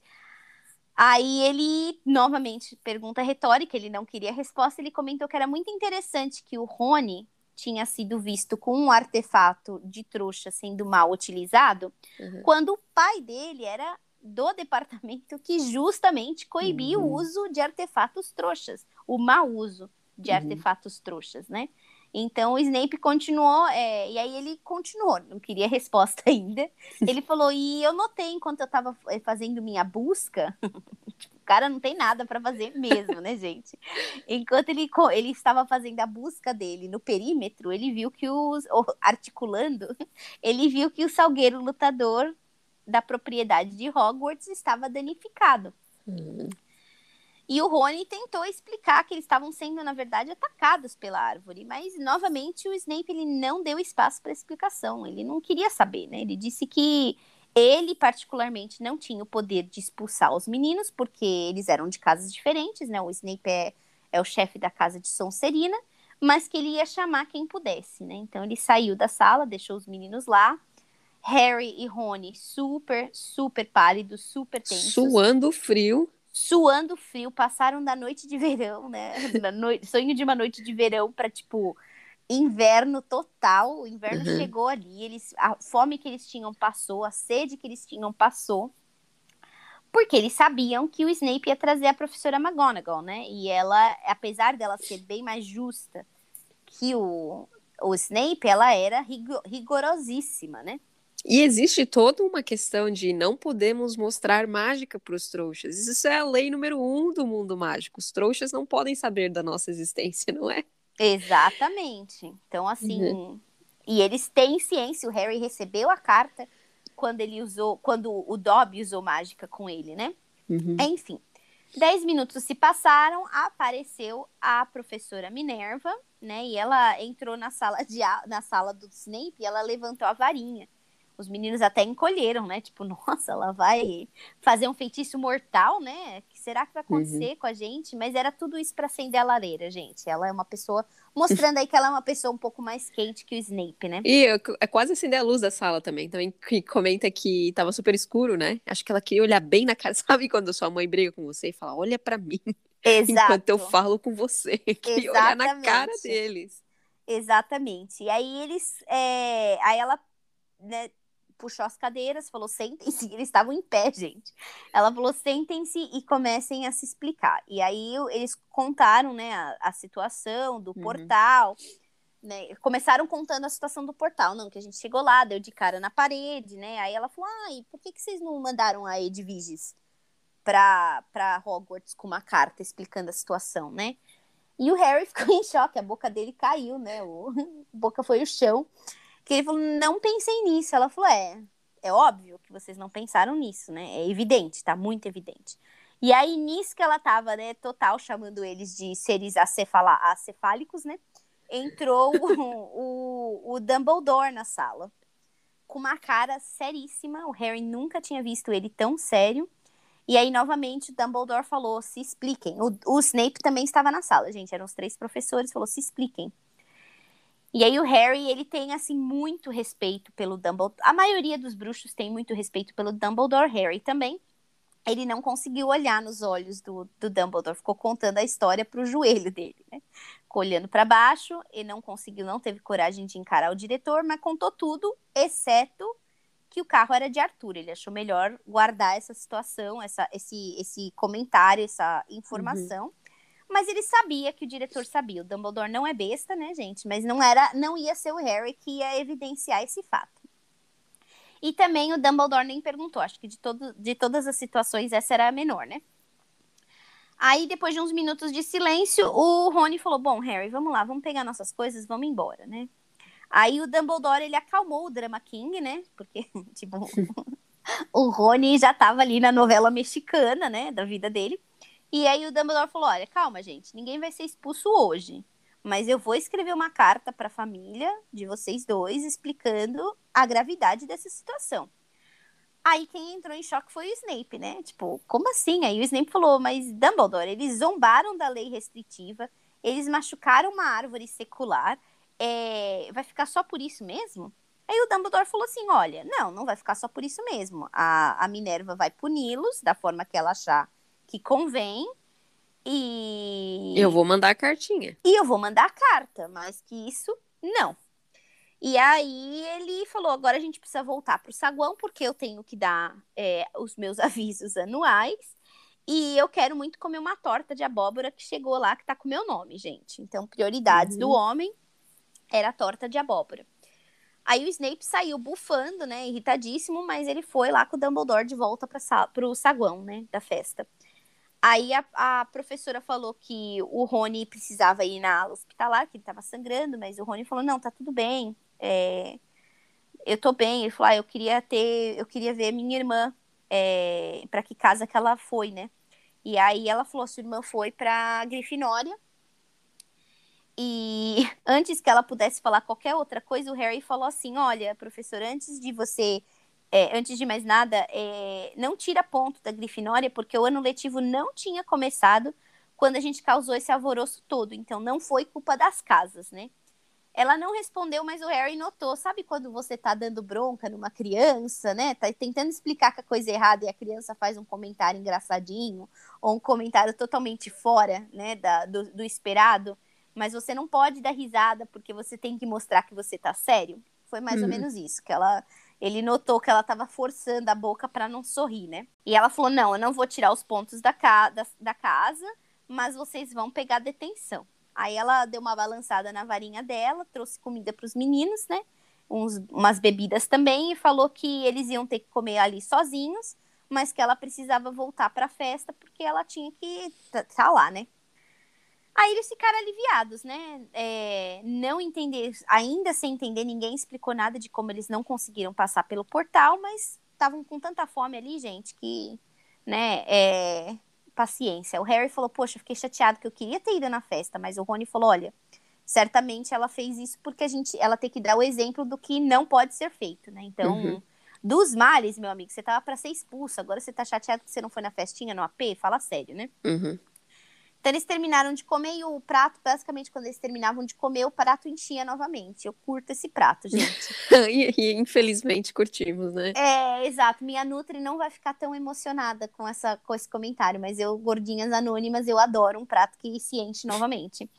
Aí ele novamente pergunta retórica, ele não queria resposta, ele comentou que era muito interessante que o Rony tinha sido visto com um artefato de trouxa sendo mal utilizado, uhum. quando o pai dele era do *laughs* departamento que justamente coibia uhum. o uso de artefatos trouxas, o mau uso de uhum. artefatos trouxas, né? Então o Snape continuou, é, e aí ele continuou, não queria *laughs* resposta ainda. Ele falou: e eu notei enquanto eu estava é, fazendo minha busca, *laughs* tipo, o cara não tem nada para fazer mesmo, né, gente? Enquanto ele, ele estava fazendo a busca dele no perímetro, ele viu que os. articulando, ele viu que o salgueiro lutador da propriedade de Hogwarts estava danificado. Uhum. E o Rony tentou explicar que eles estavam sendo, na verdade, atacados pela árvore, mas novamente o Snape ele não deu espaço para explicação. Ele não queria saber, né? Ele disse que ele particularmente não tinha o poder de expulsar os meninos porque eles eram de casas diferentes, né? O Snape é, é o chefe da casa de Sonserina, mas que ele ia chamar quem pudesse, né? Então ele saiu da sala, deixou os meninos lá Harry e Rony super, super pálidos, super tensos. Suando frio. Suando frio, passaram da noite de verão, né? *laughs* Noite, sonho de uma noite de verão para tipo inverno total. O inverno uhum. chegou ali, eles a fome que eles tinham passou, a sede que eles tinham passou. Porque eles sabiam que o Snape ia trazer a professora McGonagall, né? E ela, apesar dela ser bem mais justa que o, o Snape, ela era rigorosíssima, né? E existe toda uma questão de não podemos mostrar mágica para os trouxas. Isso é a lei número um do mundo mágico. Os trouxas não podem saber da nossa existência, *laughs* não é? Exatamente. Então, assim. Uhum. E eles têm ciência. O Harry recebeu a carta quando ele usou. Quando o Dobby usou mágica com ele, né? Uhum. Enfim. Dez minutos se passaram, apareceu a professora Minerva, né? E ela entrou na sala de na sala do Snape e ela levantou a varinha os meninos até encolheram, né? Tipo, *laughs* nossa, ela vai fazer um feitiço mortal, né? O que será que vai uhum. acontecer uhum. com a gente? Mas era tudo isso para acender a lareira, gente. Ela é uma pessoa mostrando aí que ela é uma pessoa um pouco mais quente que o Snape, né? E é quase acender a luz da sala também. Também que comenta que tava super escuro, né? Acho que ela queria olhar bem na cara, *laughs* sabe quando sua mãe briga com você e fala: "Olha para mim". Exato. *laughs* Enquanto eu falo com você, que olhar na cara deles. Exatamente. E aí eles, é... aí ela né, puxou as cadeiras, falou: sentem-se. *laughs* Eles estavam em pé, gente. Ela falou: sentem-se e comecem a se explicar. E aí eles contaram, né, a, a situação do uhum. portal. Né, começaram contando a situação do portal, não, que a gente chegou lá, deu de cara na parede, né? Aí ela falou: ai, por que, que vocês não mandaram a Edviges pra, pra Hogwarts com uma carta explicando a situação, né? E o Harry *laughs* ficou em choque, a boca dele caiu, né? O, *laughs* a boca foi o chão. Que ele falou, não pensei nisso. Ela falou, é, é óbvio que vocês não pensaram nisso, né? É evidente, tá muito evidente. E aí, nisso que ela tava, né, total, chamando eles de seres acefala, acefálicos, né? Entrou o, *laughs* o, o Dumbledore na sala. Com uma cara seríssima. O Harry nunca tinha visto ele tão sério. E aí, novamente, o Dumbledore falou: se expliquem. O, o Snape também estava na sala, gente. Eram os três professores, falou: se expliquem. E aí o Harry, ele tem, assim, muito respeito pelo Dumbledore. A maioria dos bruxos tem muito respeito pelo Dumbledore. Harry também. Ele não conseguiu olhar nos olhos do, do Dumbledore. Ficou contando a história pro joelho dele, né? Ficou olhando para baixo e não conseguiu, não teve coragem de encarar o diretor, mas contou tudo, exceto que o carro era de Arthur. Ele achou melhor guardar essa situação, essa, esse, esse comentário, essa informação. Uhum. Mas ele sabia que o diretor sabia. O Dumbledore não é besta, né, gente? Mas não era, não ia ser o Harry que ia evidenciar esse fato. E também o Dumbledore nem perguntou. Acho que de, todo, de todas as situações, essa era a menor, né? Aí, depois de uns minutos de silêncio, o Rony falou: Bom, Harry, vamos lá, vamos pegar nossas coisas, vamos embora, né? Aí o Dumbledore ele acalmou o Drama King, né? Porque, *laughs* tipo, *laughs* o Rony já tava ali na novela mexicana, né? Da vida dele. E aí o Dumbledore falou: olha, calma, gente, ninguém vai ser expulso hoje. Mas eu vou escrever uma carta para a família de vocês dois explicando a gravidade dessa situação. Aí quem entrou em choque foi o Snape, né? Tipo, como assim? Aí o Snape falou: mas Dumbledore, eles zombaram da lei restritiva, eles machucaram uma árvore secular, é... vai ficar só por isso mesmo? Aí o Dumbledore falou assim: olha, não, não vai ficar só por isso mesmo. A, a Minerva vai puni-los da forma que ela achar que convém. E. Eu vou mandar a cartinha. E eu vou mandar a carta, mas que isso, não. E aí ele falou: agora a gente precisa voltar para o saguão, porque eu tenho que dar é, os meus *laughs* avisos anuais. E eu quero muito comer uma torta de abóbora que chegou lá, que tá com meu nome, gente. Então, prioridades uhum. do homem era a torta de abóbora. Aí o Snape saiu bufando, né, irritadíssimo, mas ele foi lá com o Dumbledore de volta para o saguão, né, da festa. Aí a, a, professora falou que o Rony precisava ir na ala hospitalar, que ele estava sangrando, mas o Rony falou, não, tá tudo bem, é, eu tô bem. Ele falou, ah, eu queria ter, eu queria ver minha irmã, é, para que casa que ela foi, né? E aí ela falou, sua irmã foi pra Grifinória, e *laughs* antes que ela pudesse falar qualquer outra coisa, o Harry falou assim, olha, professor, antes de você é, antes de mais nada, é, não tira ponto da Grifinória, porque o ano letivo não tinha começado quando a gente causou esse alvoroço todo. Então, não foi culpa das casas, né? Ela não respondeu, mas o Harry notou. Sabe quando você tá dando bronca numa criança, né? Tá tentando explicar que a coisa é errada e a criança faz um comentário engraçadinho ou um comentário totalmente fora, né, da, do, do esperado, mas você não pode dar risada porque você tem que mostrar que você tá sério. Foi mais ou uhum. menos isso, que ela ele notou que ela estava forçando a boca para não sorrir, né? E ela falou: Não, eu não vou tirar os pontos da, ca da, da casa, mas vocês vão pegar detenção. Aí ela deu uma balançada na varinha dela, trouxe comida para os meninos, né? uns, umas bebidas também e falou que eles iam ter que comer ali sozinhos, mas que ela precisava voltar para a festa porque ela tinha que estar tá lá, né? Aí eles ficaram aliviados, né? É, não entender, ainda sem entender, ninguém explicou nada de como eles não conseguiram passar pelo portal, mas estavam com tanta fome ali, gente, que, né, é, paciência. O Harry falou, poxa, fiquei chateado que eu queria ter ido na festa, mas o Rony falou, olha, certamente ela fez isso porque a gente, ela tem que dar o exemplo do que não pode ser feito, né? Então, uhum. dos males, meu amigo, você tava para ser expulso, agora você tá chateado que você não foi na festinha no AP? Fala sério, né? Uhum. Então eles terminaram de comer e o prato, basicamente, quando eles terminavam de comer, o prato enchia novamente. Eu curto esse prato, gente. *laughs* e, e, infelizmente curtimos, né? É, exato. Minha Nutri não vai ficar tão emocionada com, essa, com esse comentário, mas eu, gordinhas anônimas, eu adoro um prato que se enche novamente.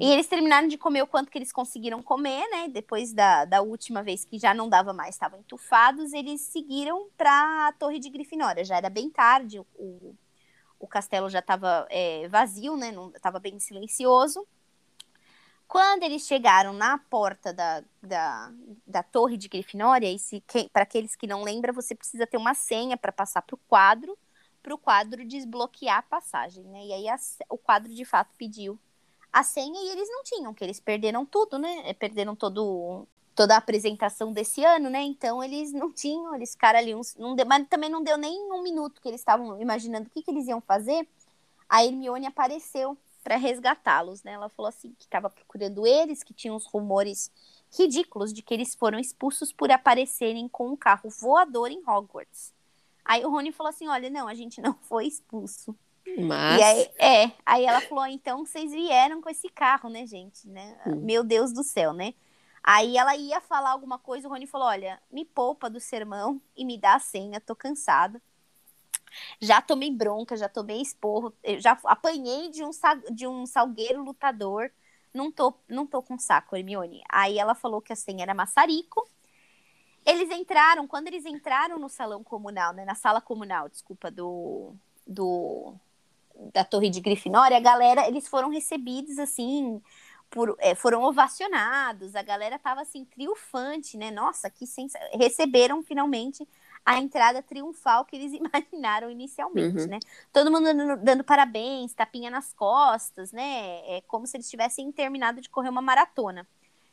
E eles terminaram de comer o quanto que eles conseguiram comer, né? Depois da, da última vez que já não dava mais, estavam entufados, eles seguiram para a Torre de Grifinória. Já era bem tarde, o o castelo já estava é, vazio, né? Estava bem silencioso. Quando eles chegaram na porta da, da, da torre de Grifinória, para aqueles que não lembram, você precisa ter uma senha para passar para o quadro, para o quadro desbloquear a passagem, né? E aí a, o quadro de fato pediu a senha e eles não tinham, que eles perderam tudo, né? Perderam todo toda a apresentação desse ano, né? Então eles não tinham, eles ficaram ali uns. Não deu, mas também não deu nem um minuto que eles estavam imaginando o que, que eles iam fazer. A Hermione apareceu para resgatá-los, né? Ela falou assim que estava procurando eles, que tinha uns rumores ridículos de que eles foram expulsos por aparecerem com um carro voador em Hogwarts. Aí o Rony falou assim: olha, não, a gente não foi expulso. Mas. E aí, é, aí ela falou: então vocês vieram com esse carro, né, gente? Né? Hum. Meu Deus do céu, né? Aí ela ia falar alguma coisa, o Rony falou: Olha, me poupa do sermão e me dá a senha, tô cansada. Já tomei bronca, já tomei esporro, já apanhei de um, de um salgueiro lutador. Não tô, não tô com saco, Hermione. Aí ela falou que a senha era maçarico. Eles entraram, quando eles entraram no salão comunal, né, na sala comunal, desculpa, do, do da Torre de Grifinória, a galera, eles foram recebidos assim, por, é, foram ovacionados, a galera tava assim, triunfante, né? Nossa, que sens... receberam finalmente a entrada triunfal que eles *laughs* imaginaram inicialmente, uhum. né? Todo mundo dando, dando, parabéns, tapinha nas costas, né? É como se eles tivessem terminado de correr uma maratona.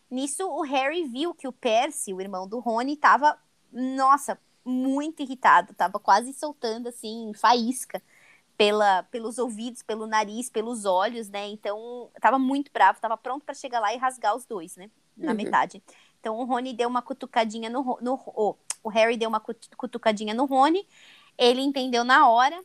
Nisso, o Harry viu que o Percy, o irmão do Rony, tava, nossa, muito irritado, tava quase soltando, assim, faísca pela, pelos ouvidos, pelo nariz, pelos olhos, né? Então, tava muito bravo, tava pronto para chegar lá e rasgar os dois, né? Na uhum. metade. Então, o Rony deu uma cutucadinha no, no oh, o Harry deu uma cutucadinha no Rony, ele entendeu na hora,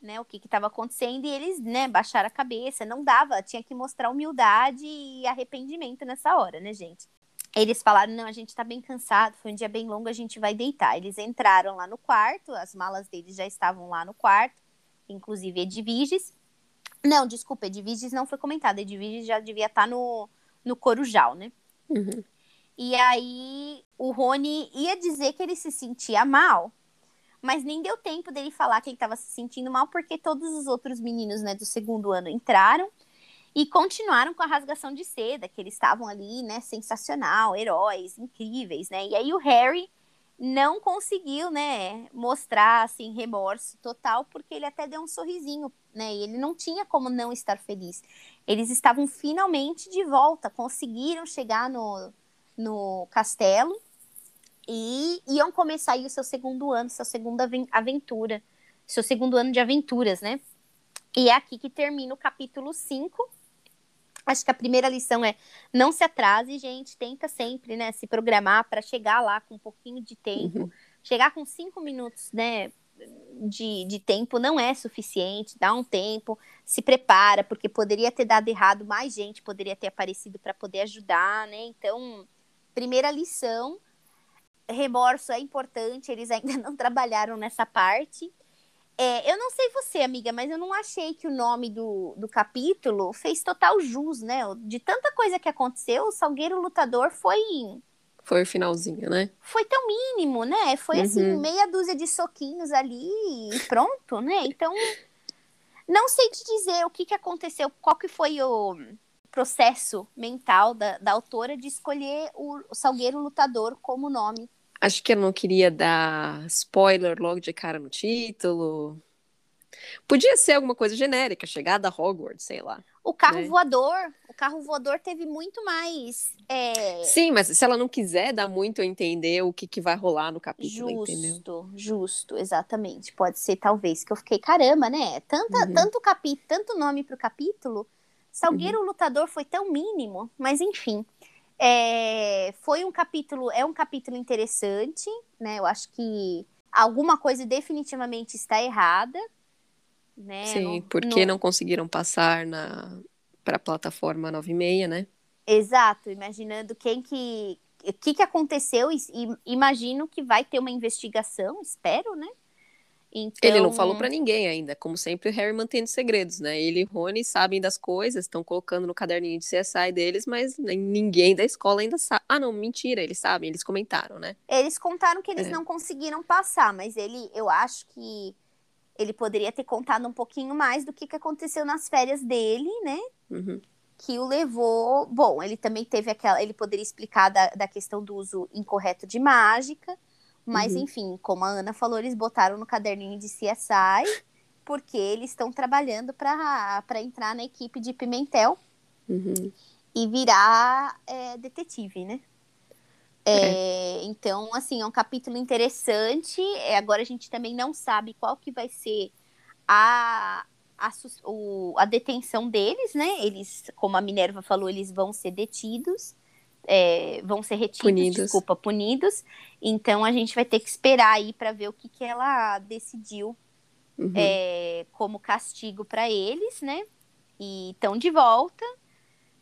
né, o que estava acontecendo e eles, né, baixaram a cabeça, não dava, tinha que mostrar humildade e arrependimento nessa hora, né, gente? Eles falaram: não, a gente tá bem cansado, foi um dia bem longo, a gente vai deitar. Eles entraram lá no quarto, as malas deles já estavam lá no quarto inclusive Edviges. Não, desculpa, Edviges não foi comentado. Edviges já devia estar tá no, no Corujal, né? Uhum. E aí o Rony ia dizer que ele se sentia mal, mas nem deu tempo dele falar que ele estava se sentindo mal, porque todos os outros meninos né, do segundo ano entraram e continuaram com a rasgação de seda, que eles estavam ali, né, sensacional, heróis, incríveis, né? E aí o Harry não conseguiu, né, mostrar assim remorso total, porque ele até deu um sorrisinho, né? E ele não tinha como não estar feliz. Eles estavam finalmente de volta, conseguiram chegar no, no castelo e iam começar aí o seu segundo ano, sua segunda aventura, seu segundo ano de aventuras, né? E é aqui que termina o capítulo 5 Acho que a primeira lição é não se atrase, gente. Tenta sempre, né, se programar para chegar lá com um pouquinho de tempo. Uhum. Chegar com cinco minutos, né, de, de tempo não é suficiente. Dá um tempo, se prepara, porque poderia ter dado errado, mais gente poderia ter aparecido para poder ajudar, né? Então, primeira lição, remorso é importante. Eles ainda *laughs* não trabalharam nessa parte. É, eu não sei você, amiga, mas eu não achei que o nome do, do capítulo fez total jus, né? De tanta coisa que aconteceu, o Salgueiro Lutador foi. Foi o finalzinho, né? Foi tão mínimo, né? Foi assim, uhum. assim, meia dúzia de soquinhos ali e pronto, né? Então, não sei te dizer o que, que aconteceu, qual que foi o, processo mental da, da autora de escolher o, o Salgueiro Lutador como nome. Acho que eu não queria dar spoiler logo de cara no título. Podia ser alguma coisa genérica, chegada a Hogwarts, sei lá. O carro né? voador, o carro voador teve muito mais. É... Sim, mas se ela não quiser dar muito a entender o que, que vai rolar no capítulo, justo, entendeu? Justo, exatamente. Pode ser talvez que eu fiquei caramba, né? Tanta, uhum. tanto capítulo, tanto nome pro capítulo. Salgueiro uhum. Lutador foi tão mínimo, mas enfim. É, foi um capítulo, é um capítulo interessante, né? Eu acho que alguma coisa definitivamente está errada, né? Sim, no, porque no... não conseguiram passar na para a plataforma 96, né? Exato, imaginando quem que o que, que aconteceu e, e imagino que vai ter uma investigação, espero, né? Então... Ele não falou para ninguém ainda, como sempre o Harry mantendo segredos, né? Ele e Rony sabem das coisas, estão colocando no caderninho de CSI deles, mas ninguém da escola ainda sabe. Ah, não, mentira, eles sabem, eles comentaram, né? Eles contaram que eles é. não conseguiram passar, mas ele, eu acho que ele poderia ter contado um pouquinho mais do que, que aconteceu nas férias dele, né? Uhum. Que o levou. Bom, ele também teve aquela. Ele poderia explicar da, da questão do uso incorreto de mágica. Mas, uhum. enfim, como a Ana falou, eles botaram no caderninho de CSI, porque eles estão trabalhando para entrar na equipe de Pimentel uhum. e virar é, detetive, né? É, então, assim, é um capítulo interessante. É, agora a gente também não sabe qual que vai ser a, a, o, a detenção deles, né? Eles, como a Minerva falou, eles vão ser detidos, é, vão ser retidos, punidos. desculpa, punidos. Então a gente vai ter que esperar aí para ver o que, que ela decidiu uhum. é, como castigo para eles, né? E estão de volta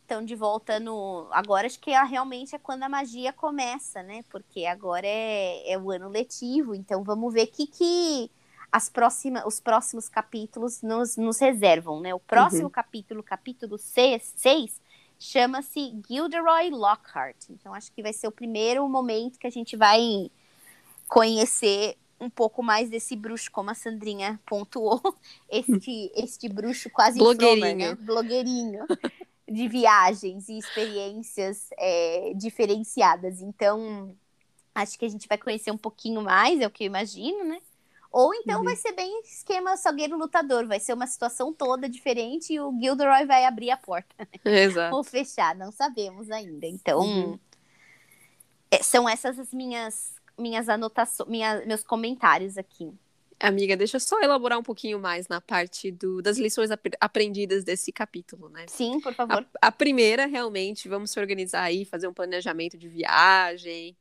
estão de volta no. Agora acho que é, realmente é quando a magia começa, né? Porque agora é, é o ano letivo, então vamos ver o que, que as próximas, os próximos capítulos nos, nos reservam, né? O próximo uhum. capítulo, capítulo 6, chama-se Gilderoy Lockhart. Então acho que vai ser o primeiro momento que a gente vai conhecer um pouco mais desse bruxo, como a Sandrinha pontuou, *laughs* este, este bruxo quase blogueirinho, né? blogueirinho de viagens e experiências é, diferenciadas. Então, acho que a gente vai conhecer um pouquinho mais, é o que eu imagino, né? Ou então uhum. vai ser bem esquema salgueiro lutador, vai ser uma situação toda diferente e o Gilderoy vai abrir a porta. Exato. *laughs* Ou fechar, não sabemos ainda. Então, uhum. é, são essas as minhas minhas anotações, minha, meus comentários aqui. Amiga, deixa eu só elaborar um pouquinho mais na parte do, das lições ap aprendidas desse capítulo, né? Sim, por favor. A, a, primeira, realmente, vamos se organizar aí, fazer um planejamento de viagem,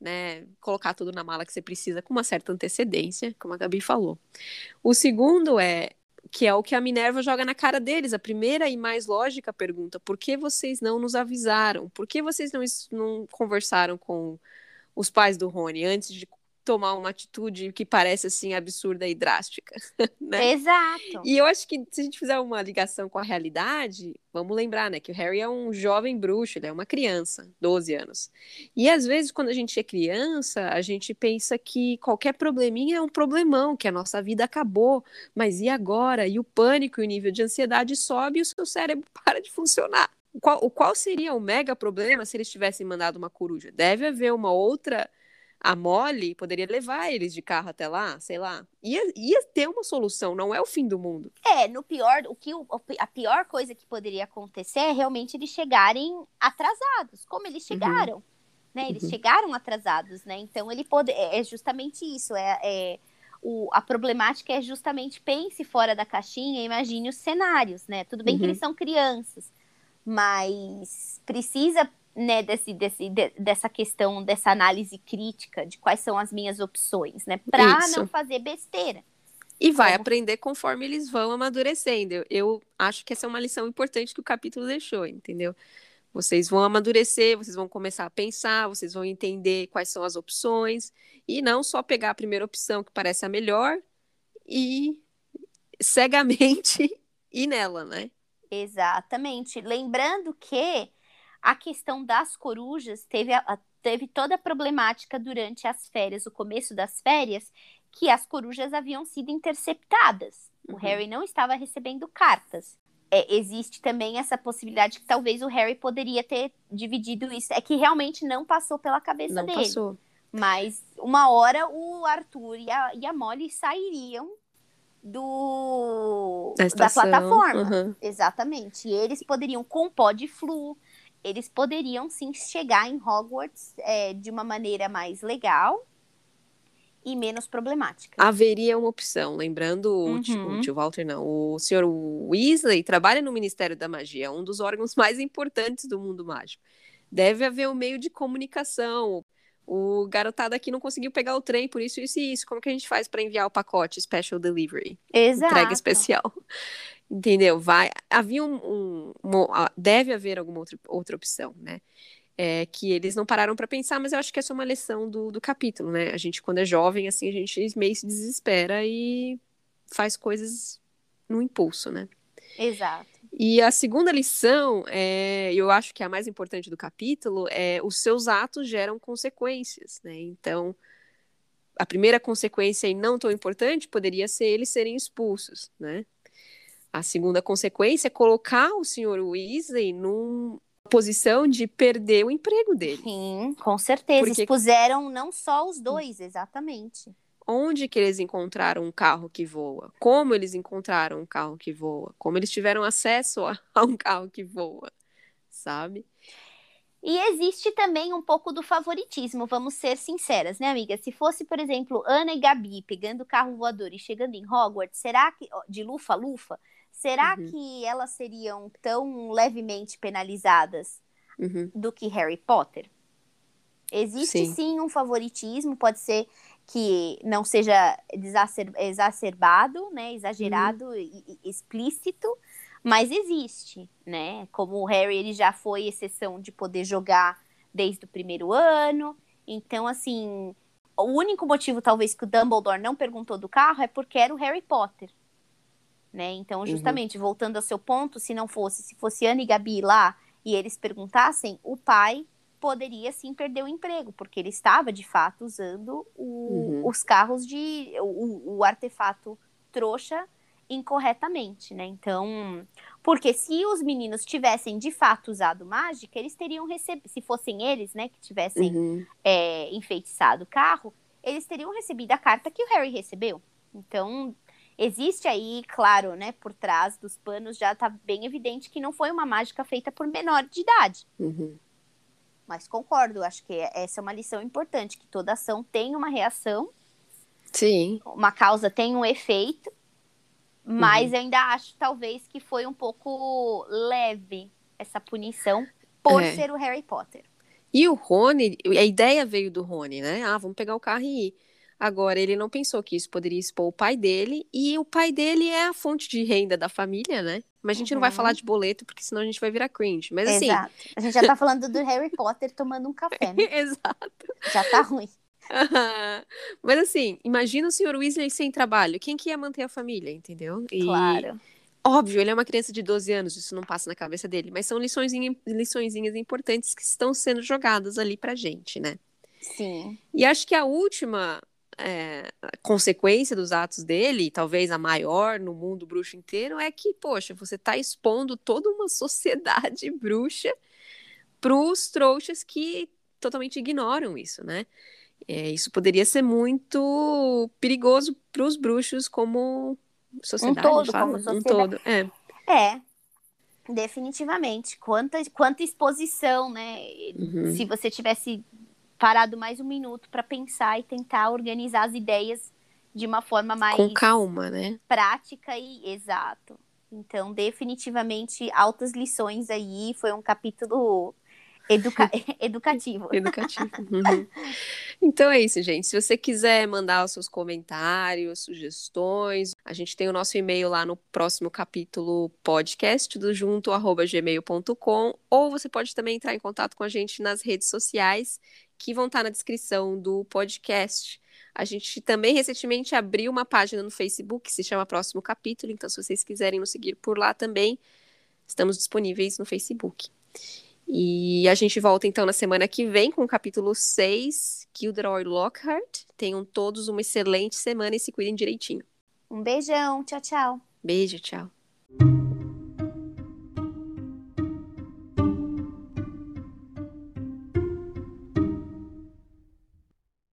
né? Colocar tudo na mala que você precisa com uma certa antecedência, como a Gabi falou. O segundo é que é o que a Minerva joga na cara deles. A primeira e mais lógica pergunta: por que vocês não nos avisaram? Por que vocês não, não conversaram com os pais do Rony antes de tomar uma atitude que parece assim absurda e drástica, *laughs* né? Exato. E eu acho que se a gente fizer uma ligação com a realidade, vamos lembrar, né, que o Harry é um jovem bruxo, ele é uma criança, 12 anos. E às vezes quando a gente é criança, a gente pensa que qualquer probleminha é um problemão, que a nossa vida acabou, mas e agora? E o pânico e o nível de ansiedade sobe e o seu cérebro *laughs* para de funcionar. Qual, qual seria o mega problema se eles tivessem mandado uma coruja? Deve haver uma outra a Molly poderia levar eles de carro até lá, sei lá. Ia, ia ter uma solução, não é o fim do mundo. É, no pior, o que a pior coisa que poderia acontecer é realmente eles chegarem atrasados, como eles uhum. chegaram. Uhum. Né? Eles uhum. chegaram atrasados, né? Então ele pode. É, é justamente isso. É, é o, a problemática é justamente pense fora da caixinha, imagine os cenários, né? Tudo bem uhum. que eles são crianças, mas precisa né, desse, desse, de, dessa questão, dessa análise crítica de quais são as minhas opções, né? Para não fazer besteira. E vai Como... aprender conforme eles vão amadurecendo. Eu, eu acho que essa é uma lição importante que o capítulo deixou, entendeu? Vocês vão amadurecer, vocês vão começar a pensar, vocês vão entender quais são as opções, e não só pegar a primeira opção que parece a melhor e cegamente *laughs* ir nela, né? Exatamente. Lembrando que a questão das corujas teve, a, teve toda a problemática durante as férias, o começo das férias, que as corujas haviam sido interceptadas. Uhum. O Harry não estava recebendo cartas. é, existe também essa possibilidade que talvez o Harry poderia ter dividido isso. É que realmente não passou pela cabeça Não dele. passou. Mas uma hora o Arthur e a, e a Molly sairiam do Da da, plataforma. uhum. Exatamente. E eles poderiam, com pó de flu, eles poderiam sim chegar em Hogwarts é, de uma maneira mais legal e menos problemática. Haveria uma opção, lembrando o, tio, Uhum. o tio Walter, não, o senhor Weasley trabalha no Ministério da Magia, um dos órgãos mais importantes do mundo mágico. Deve haver um meio de comunicação. O garotado aqui não conseguiu pegar o trem, por isso, isso e isso. Como que a gente faz para enviar o pacote Special Delivery? Exato. entrega especial. Entendeu? Vai. Havia um, um- uma- deve haver alguma outra, outra opção, né? É, que eles não pararam para pensar, mas eu acho que essa é uma lição do, do capítulo, né? A gente, quando é jovem, assim, a gente meio se desespera e faz coisas no impulso, né? Exato. E a segunda lição, é, eu acho que é a mais importante do capítulo, é os seus atos geram consequências, né? Então, a primeira consequência e não tão importante poderia ser eles serem expulsos, né? A segunda consequência é colocar o senhor Weasley numa posição de perder o emprego dele. Sim, com certeza. Porque- Expuseram não só os dois, exatamente. Onde que eles encontraram um carro que voa? Como eles encontraram um carro que voa? Como eles tiveram acesso a, *laughs* a um carro que voa? Sabe? E existe também um pouco do favoritismo, vamos ser sinceras, né, amiga? Se fosse, por exemplo, Ana e Gabi pegando o carro voador e chegando em Hogwarts, será que, de lufa a lufa, será Uhum. que elas seriam tão levemente penalizadas Uhum. do que Harry Potter? Existe Sim. sim, um favoritismo, pode ser que não seja exacerbado, né, exagerado e, e explícito, mas existe, né? Como o Harry ele já foi exceção de poder jogar desde o primeiro ano, então assim, o único motivo talvez que o Dumbledore não perguntou do carro é porque era o Harry Potter. Né? Então, justamente, voltando ao seu ponto, se não fosse, se fosse Ana e Gabi lá e eles perguntassem, o pai poderia sim perder o emprego, porque ele estava de fato usando o- Uhum. os carros de o, o artefato trouxa incorretamente, né? Então, porque se os meninos tivessem de fato usado mágica, eles teriam recebido, se fossem eles, né, que tivessem Uhum. é, enfeitiçado o carro, eles teriam recebido a carta que o Harry recebeu. Então, existe aí, claro, né, por trás dos panos já tá bem evidente que não foi uma mágica feita por menor de idade. Uhum. Mas concordo, acho que essa é uma lição importante, que toda ação tem uma reação, Sim. uma causa tem um efeito, mas eu ainda acho talvez que foi um pouco leve essa punição por É. ser o Harry Potter. E o Rony, a ideia veio do Rony, né? Ah, vamos pegar o carro e ir. Agora, ele não pensou que isso poderia expor o pai dele, e o pai dele é a fonte de renda da família, né? Mas a gente não vai Uhum. falar de boleto, porque senão a gente vai virar cringe. Mas assim. Exato. A gente já tá falando do Harry Potter tomando um café, né? *laughs* Exato. Já tá ruim. *laughs* Mas assim, imagina o senhor Weasley sem trabalho. Quem que ia manter a família, entendeu? E, Claro. Óbvio, ele é uma criança de 12 anos, isso não passa na cabeça dele. Mas são liçõezinha, liçõezinhas importantes que estão sendo jogadas ali pra gente, né? Sim. E acho que a última é, consequência dos atos dele, talvez a maior no mundo bruxo inteiro, é que, poxa, você está expondo toda uma *laughs* sociedade bruxa para os trouxas que totalmente ignoram isso, né? É, isso poderia ser muito perigoso para os bruxos como sociedade, todo, fala? como Um sociedade. todo, é. É. Definitivamente. Quanta, quanta exposição, né? Uhum. Se você tivesse parado mais um minuto para pensar e tentar organizar as ideias de uma forma mais Com calma, né? prática e exato. Então, definitivamente, altas lições aí. Foi um capítulo educa- *laughs* *laughs* educativo. Educativo. *laughs* Uhum. Então é isso, gente. Se você quiser mandar os seus comentários, sugestões, a gente tem o nosso e-mail lá no próximo capítulo podcast, tudo junto, arroba gmail.com, ou você pode também entrar em contato com a gente nas redes sociais, que vão estar na descrição do podcast. A gente também recentemente abriu uma página no Facebook que se chama Próximo Capítulo, então se vocês quiserem nos seguir por lá também, estamos disponíveis no Facebook. E a gente volta então na semana que vem com o capítulo 6, Gilderoy Lockhart. Tenham todos uma excelente semana e se cuidem direitinho. Um beijão. Tchau, tchau. Beijo, tchau.